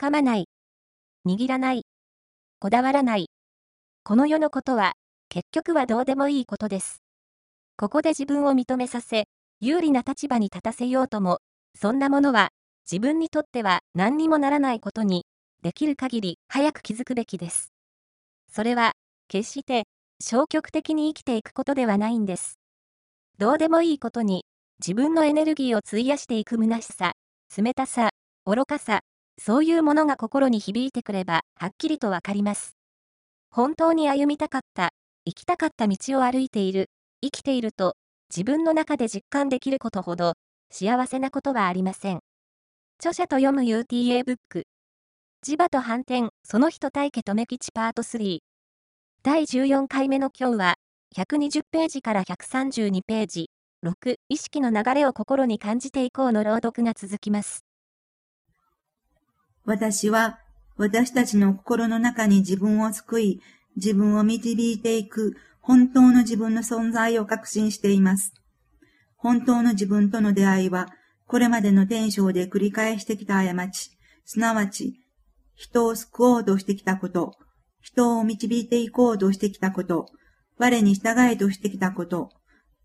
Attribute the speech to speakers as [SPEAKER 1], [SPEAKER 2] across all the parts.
[SPEAKER 1] 掴まない。握らない。こだわらない。この世のことは、結局はどうでもいいことです。ここで自分を認めさせ、有利な立場に立たせようとも、そんなものは、自分にとっては何にもならないことに、できる限り早く気づくべきです。それは、決して、消極的に生きていくことではないんです。どうでもいいことに、自分のエネルギーを費やしていく虚しさ、冷たさ、愚かさ、そういうものが心に響いてくれば、はっきりとわかります。本当に歩みたかった、生きたかった道を歩いている、生きていると、自分の中で実感できることほど、幸せなことはありません。著者と読む UTA ブック。磁場と反転、その人大家とめ吉パート3。第14回目の今日は、120ページから132ページ、6、意識の流れを心に感じていこうの朗読が続きます。
[SPEAKER 2] 私は、私たちの心の中に自分を救い、自分を導いていく本当の自分の存在を確信しています。本当の自分との出会いは、これまでの天章で繰り返してきた過ち、すなわち、人を救おうとしてきたこと、人を導いていこうとしてきたこと、我に従えとしてきたこと、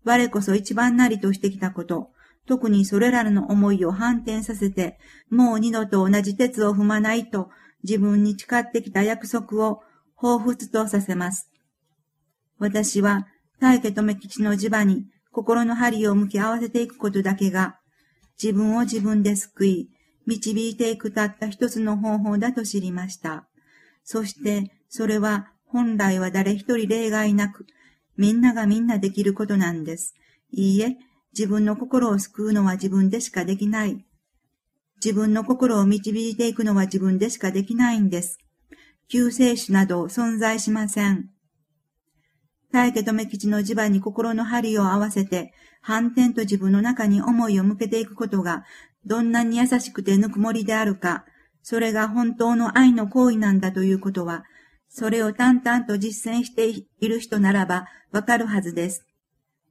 [SPEAKER 2] 我こそ一番なりとしてきたこと、特にそれらの思いを反転させて、もう二度と同じ鉄を踏まないと自分に誓ってきた約束を彷彿とさせます。私は大家留吉の磁場に心の針を向き合わせていくことだけが、自分を自分で救い、導いていくたった一つの方法だと知りました。そして、それは本来は誰一人例外なく、みんながみんなできることなんです。いいえ、自分の心を救うのは自分でしかできない。自分の心を導いていくのは自分でしかできないんです。救世主など存在しません。大家留吉の磁場に心の針を合わせて、反転と自分の中に思いを向けていくことが、どんなに優しくてぬくもりであるか、それが本当の愛の行為なんだということは、それを淡々と実践している人ならばわかるはずです。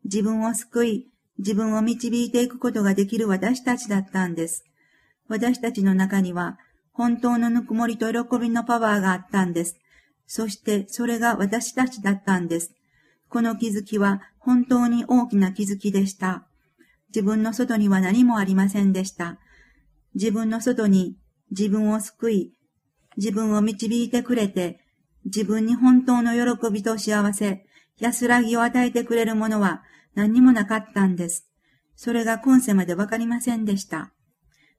[SPEAKER 2] 自分を救い、自分を導いていくことができる私たちだったんです。私たちの中には、本当のぬくもりと喜びのパワーがあったんです。そしてそれが私たちだったんです。この気づきは本当に大きな気づきでした。自分の外には何もありませんでした。自分の外に自分を救い、自分を導いてくれて、自分に本当の喜びと幸せ、安らぎを与えてくれるものは何にもなかったんです。それが今世までわかりませんでした。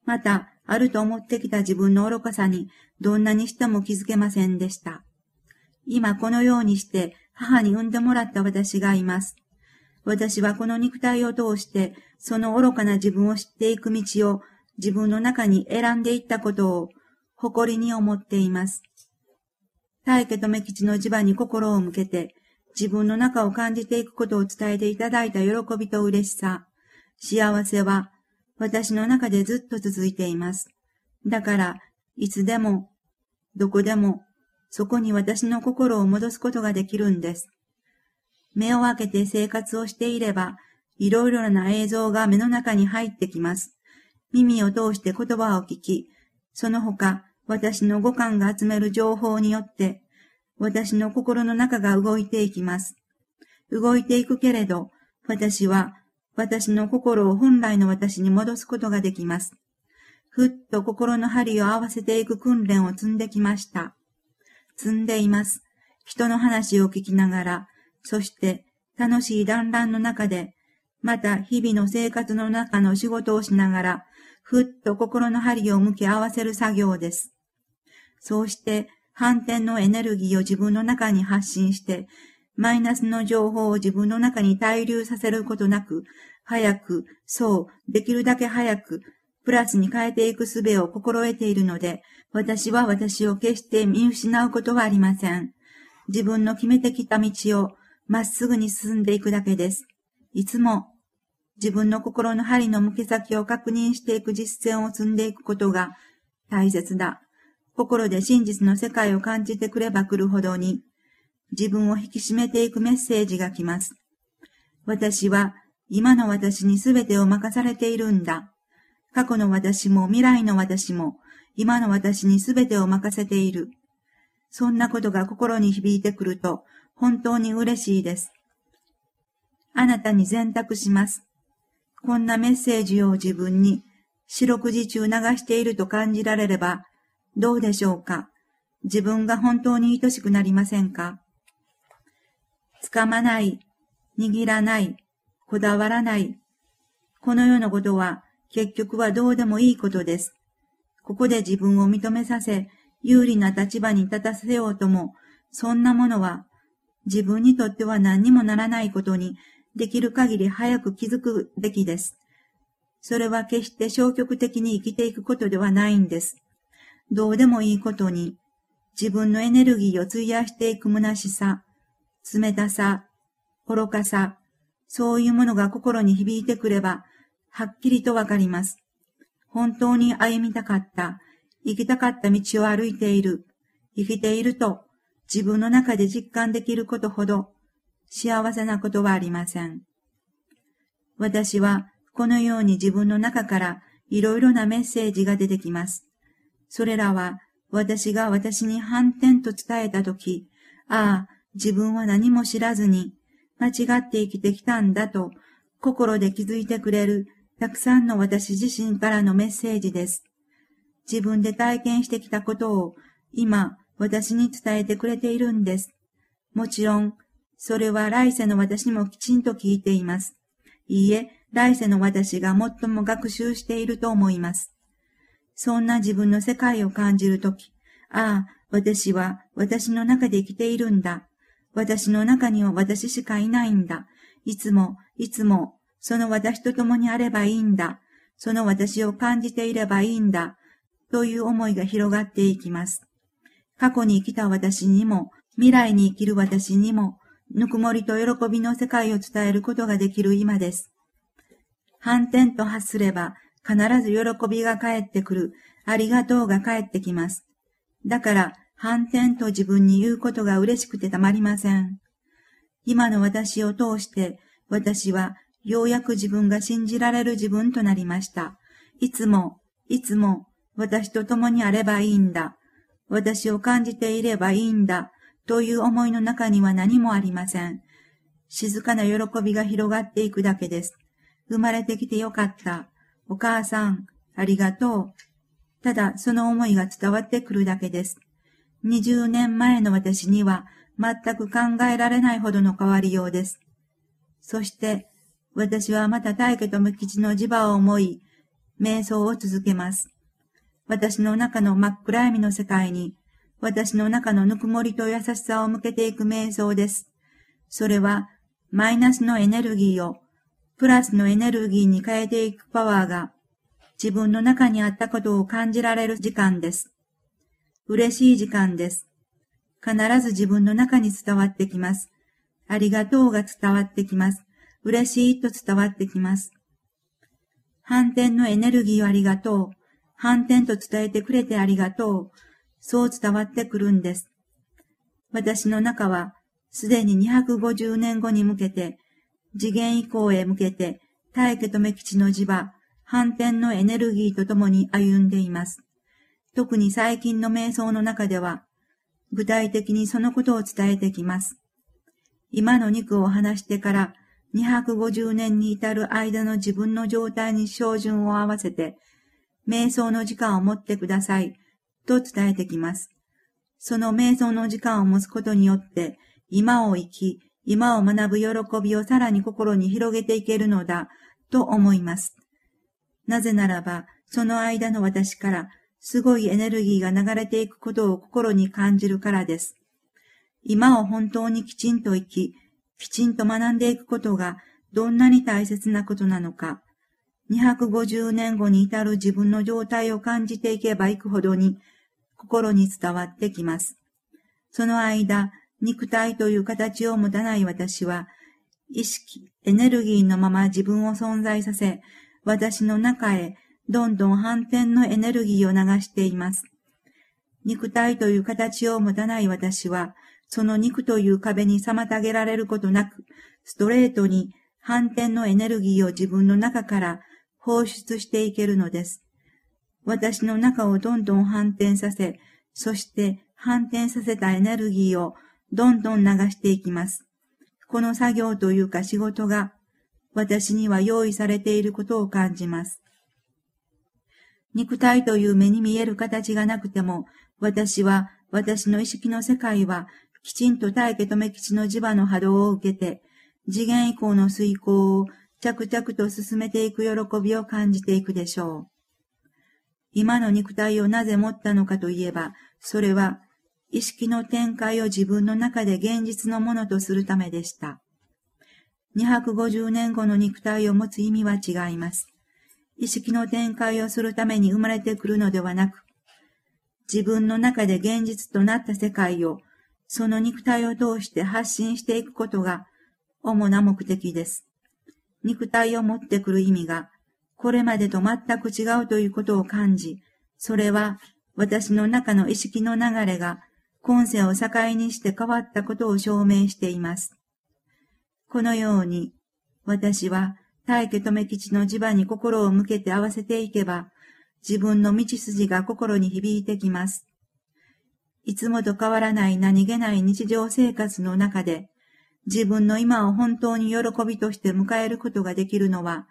[SPEAKER 2] また、あると思ってきた自分の愚かさにどんなにしても気づけませんでした。今このようにして母に産んでもらった私がいます。私はこの肉体を通して、その愚かな自分を知っていく道を自分の中に選んでいったことを誇りに思っています。大家留吉の磁場に心を向けて、自分の中を感じていくことを伝えていただいた喜びと嬉しさ、幸せは私の中でずっと続いています。だから、いつでも、どこでも、そこに私の心を戻すことができるんです。目を開けて生活をしていれば、いろいろな映像が目の中に入ってきます。耳を通して言葉を聞き、その他、私の五感が集める情報によって、私の心の中が動いていきます。動いていくけれど、私は私の心を本来の私に戻すことができます。ふっと心の針を合わせていく訓練を積んできました。積んでいます。人の話を聞きながら、そして楽しい団らんの中で、また日々の生活の中の仕事をしながら、ふっと心の針を向き合わせる作業です。そうして反転のエネルギーを自分の中に発信して、マイナスの情報を自分の中に滞留させることなく、早く、そう、できるだけ早く、プラスに変えていく術を心得ているので、私は私を決して見失うことはありません。自分の決めてきた道をまっすぐに進んでいくだけです。いつも自分の心の針の向け先を確認していく実践を積んでいくことが大切だ。心で真実の世界を感じてくれば来るほどに、自分を引き締めていくメッセージが来ます。私は今の私に全てを任されているんだ。過去の私も未来の私も今の私にすべてを任せている。そんなことが心に響いてくると、本当に嬉しいです。あなたに選択します。こんなメッセージを自分に四六時中流していると感じられれば、どうでしょうか？自分が本当に愛しくなりませんか？掴まない、握らない、こだわらない。この世のことは結局はどうでもいいことです。ここで自分を認めさせ、有利な立場に立たせようとも、そんなものは自分にとっては何にもならないことにできる限り早く気づくべきです。それは決して消極的に生きていくことではないんです。どうでもいいことに自分のエネルギーを費やしていく虚しさ、冷たさ、愚かさ、そういうものが心に響いてくれば、はっきりとわかります。本当に歩みたかった、生きたかった道を歩いている、生きていると自分の中で実感できることほど幸せなことはありません。私はこのように自分の中からいろいろなメッセージが出てきます。それらは私が私に反転と伝えたとき、ああ、自分は何も知らずに間違って生きてきたんだと心で気づいてくれるたくさんの私自身からのメッセージです。自分で体験してきたことを今私に伝えてくれているんです。もちろん、それは来世の私もきちんと聞いています。いいえ、来世の私が最も学習していると思います。そんな自分の世界を感じるとき、ああ、私は私の中で生きているんだ。私の中には私しかいないんだ。いつも、いつも、その私と共にあればいいんだ。その私を感じていればいいんだ。という思いが広がっていきます。過去に生きた私にも、未来に生きる私にも、ぬくもりと喜びの世界を伝えることができる今です。反転と発すれば、必ず喜びが返ってくる、ありがとうが返ってきます。だから、反転と自分に言うことが嬉しくてたまりません。今の私を通して、私はようやく自分が信じられる自分となりました。いつも、いつも、私と共にあればいいんだ。私を感じていればいいんだ。という思いの中には何もありません。静かな喜びが広がっていくだけです。生まれてきてよかった。お母さん、ありがとう。ただ、その思いが伝わってくるだけです。20年前の私には全く考えられないほどの変わりようです。そして、私はまた大家と無吉の磁場を思い、瞑想を続けます。私の中の真っ暗闇の世界に、私の中のぬくもりと優しさを向けていく瞑想です。それは、マイナスのエネルギーを、プラスのエネルギーに変えていくパワーが、自分の中にあったことを感じられる時間です。嬉しい時間です。必ず自分の中に伝わってきます。ありがとうが伝わってきます。嬉しいと伝わってきます。反転のエネルギーをありがとう。反転と伝えてくれてありがとう。そう伝わってくるんです。私の中は、すでに250年後に向けて、次元以降へ向けて、大家とめ吉の地場、反転のエネルギーとともに歩んでいます。特に最近の瞑想の中では、具体的にそのことを伝えてきます。今の肉を離してから250年に至る間の自分の状態に照準を合わせて、瞑想の時間を持ってください、と伝えてきます。その瞑想の時間を持つことによって、今を生き、今を学ぶ喜びをさらに心に広げていけるのだ、と思います。なぜならば、その間の私から、すごいエネルギーが流れていくことを心に感じるからです。今を本当にきちんと生き、きちんと学んでいくことがどんなに大切なことなのか、250年後に至る自分の状態を感じていけばいくほどに心に伝わってきます。その間、肉体という形を持たない私は、意識、エネルギーのまま自分を存在させ、私の中へどんどん反転のエネルギーを流しています。肉体という形を持たない私は、その肉という壁に妨げられることなく、ストレートに反転のエネルギーを自分の中から放出していけるのです。私の中をどんどん反転させ、そして反転させたエネルギーをどんどん流していきます。この作業というか仕事が私には用意されていることを感じます。肉体という目に見える形がなくても、私は、私の意識の世界は、きちんと大家留吉の磁場の波動を受けて、次元以降の遂行を着々と進めていく喜びを感じていくでしょう。今の肉体をなぜ持ったのかといえば、それは意識の展開を自分の中で現実のものとするためでした。250年後の肉体を持つ意味は違います。意識の展開をするために生まれてくるのではなく、自分の中で現実となった世界を、その肉体を通して発信していくことが主な目的です。肉体を持ってくる意味が、これまでと全く違うということを感じ、それは私の中の意識の流れが今世を境にして変わったことを証明しています。このように、私は大家留吉の磁場に心を向けて合わせていけば、自分の道筋が心に響いてきます。いつもと変わらない何気ない日常生活の中で、自分の今を本当に喜びとして迎えることができるのは、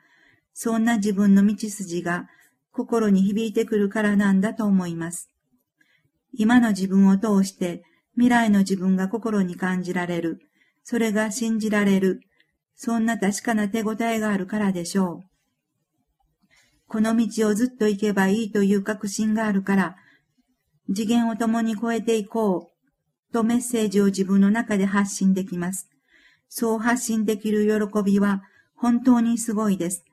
[SPEAKER 2] そんな自分の道筋が心に響いてくるからなんだと思います。今の自分を通して未来の自分が心に感じられる、それが信じられる、そんな確かな手応えがあるからでしょう。この道をずっと行けばいいという確信があるから、次元を共に超えていこうとメッセージを自分の中で発信できます。そう発信できる喜びは本当にすごいです。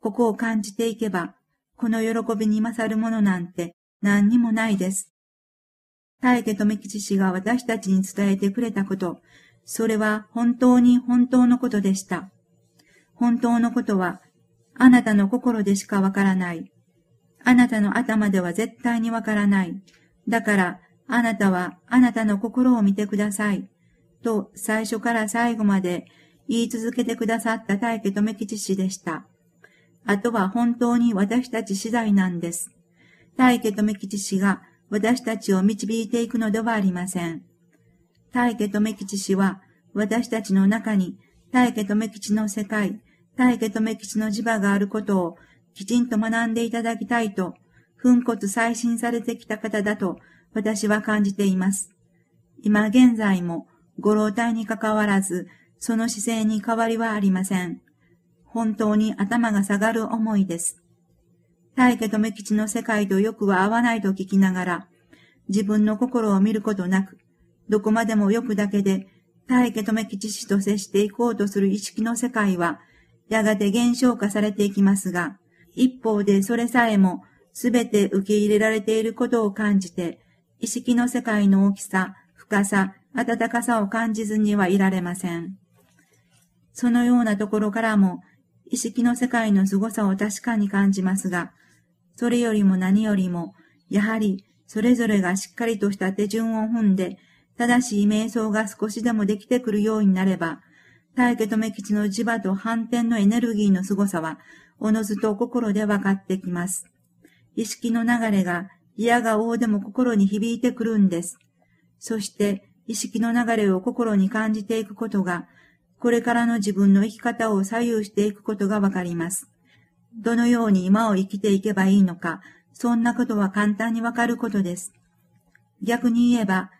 [SPEAKER 2] ここを感じていけば、この喜びに勝るものなんて何にもないです。大家富吉氏が私たちに伝えてくれたこと、それは本当に本当のことでした。本当のことは、あなたの心でしかわからない。あなたの頭では絶対にわからない。だから、あなたはあなたの心を見てください。と最初から最後まで言い続けてくださった大家留吉氏でした。あとは本当に私たち次第なんです。大家留吉氏が私たちを導いていくのではありません。大家留吉氏は、私たちの中に大家留吉の世界、大家留吉の磁場があることをきちんと学んでいただきたいと、粉骨再審されてきた方だと私は感じています。今現在もご老体に関わらず、その姿勢に変わりはありません。本当に頭が下がる思いです。大家留吉の世界とよくは合わないと聞きながら、自分の心を見ることなく、どこまでも欲だけで、大家留吉氏と接していこうとする意識の世界は、やがて減少化されていきますが、一方でそれさえもすべて受け入れられていることを感じて、意識の世界の大きさ、深さ、温かさを感じずにはいられません。そのようなところからも、意識の世界の凄さを確かに感じますが、それよりも何よりも、やはりそれぞれがしっかりとした手順を踏んで、正しい瞑想が少しでもできてくるようになれば、大家留吉の磁場と反転のエネルギーの凄さは、おのずと心で分かってきます。意識の流れが、嫌が王でも心に響いてくるんです。そして、意識の流れを心に感じていくことが、これからの自分の生き方を左右していくことがわかります。どのように今を生きていけばいいのか、そんなことは簡単にわかることです。逆に言えば、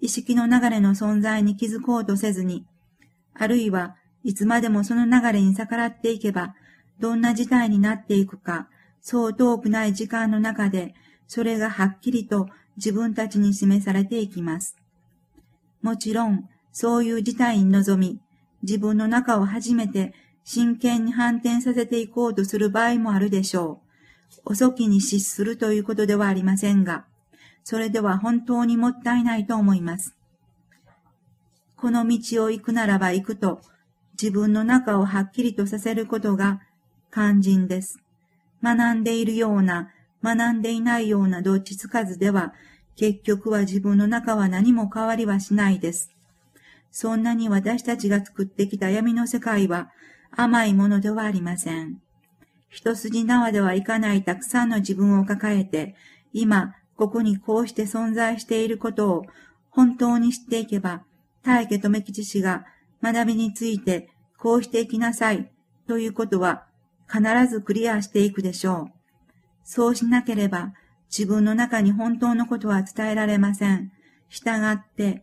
[SPEAKER 2] 意識の流れの存在に気づこうとせずに、あるいはいつまでもその流れに逆らっていけば、どんな事態になっていくか、そう遠くない時間の中で、それがはっきりと自分たちに示されていきます。もちろん、そういう事態に臨み、自分の中を初めて真剣に反転させていこうとする場合もあるでしょう。遅きに失するということではありませんが、それでは本当にもったいないと思います。この道を行くならば行くと、自分の中をはっきりとさせることが肝心です。学んでいるような、学んでいないようなどっちつかずでは、結局は自分の中は何も変わりはしないです。そんなに私たちが作ってきた闇の世界は甘いものではありません。一筋縄ではいかないたくさんの自分を抱えて、今、ここにこうして存在していることを本当に知っていけば、大家留吉氏が学びについてこうしていきなさいということは必ずクリアしていくでしょう。そうしなければ自分の中に本当のことは伝えられません。従って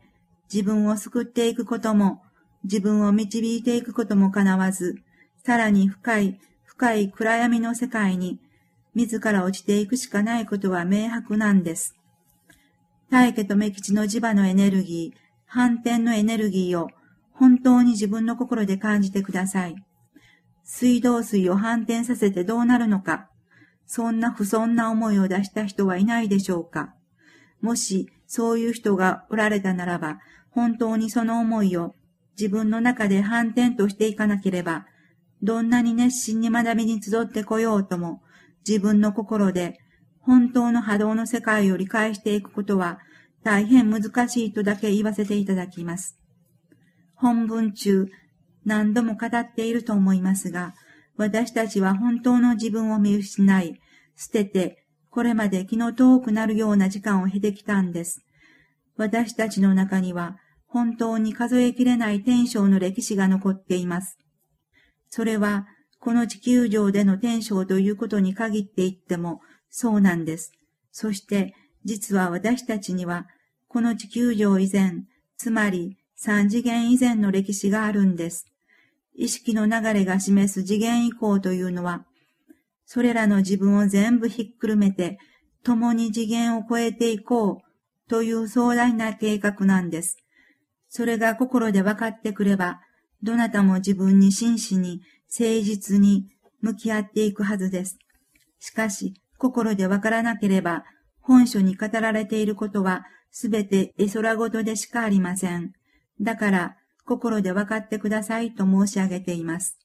[SPEAKER 2] 自分を救っていくことも自分を導いていくことも叶わず、さらに深い深い暗闇の世界に自ら落ちていくしかないことは明白なんです。大家と目吉の磁場のエネルギー、反転のエネルギーを本当に自分の心で感じてください。水道水を反転させてどうなるのか、そんな不遜な思いを出した人はいないでしょうか。もしそういう人がおられたならば、本当にその思いを自分の中で反転としていかなければ、どんなに熱心に学びに集ってこようとも、自分の心で本当の波動の世界を理解していくことは大変難しいとだけ言わせていただきます。本文中、何度も語っていると思いますが、私たちは本当の自分を見失い、捨てて、これまで気の遠くなるような時間を経てきたんです。私たちの中には、本当に数えきれない天正の歴史が残っています。それは、この地球上での天正ということに限って言ってもそうなんです。そして、実は私たちには、この地球上以前、つまり三次元以前の歴史があるんです。意識の流れが示す次元以降というのは、それらの自分を全部ひっくるめて、共に次元を超えていこうという壮大な計画なんです。それが心で分かってくれば、どなたも自分に真摯に、誠実に向き合っていくはずです。しかし、心で分からなければ、本書に語られていることは、すべて絵空ごとでしかありません。だから、心で分かってくださいと申し上げています。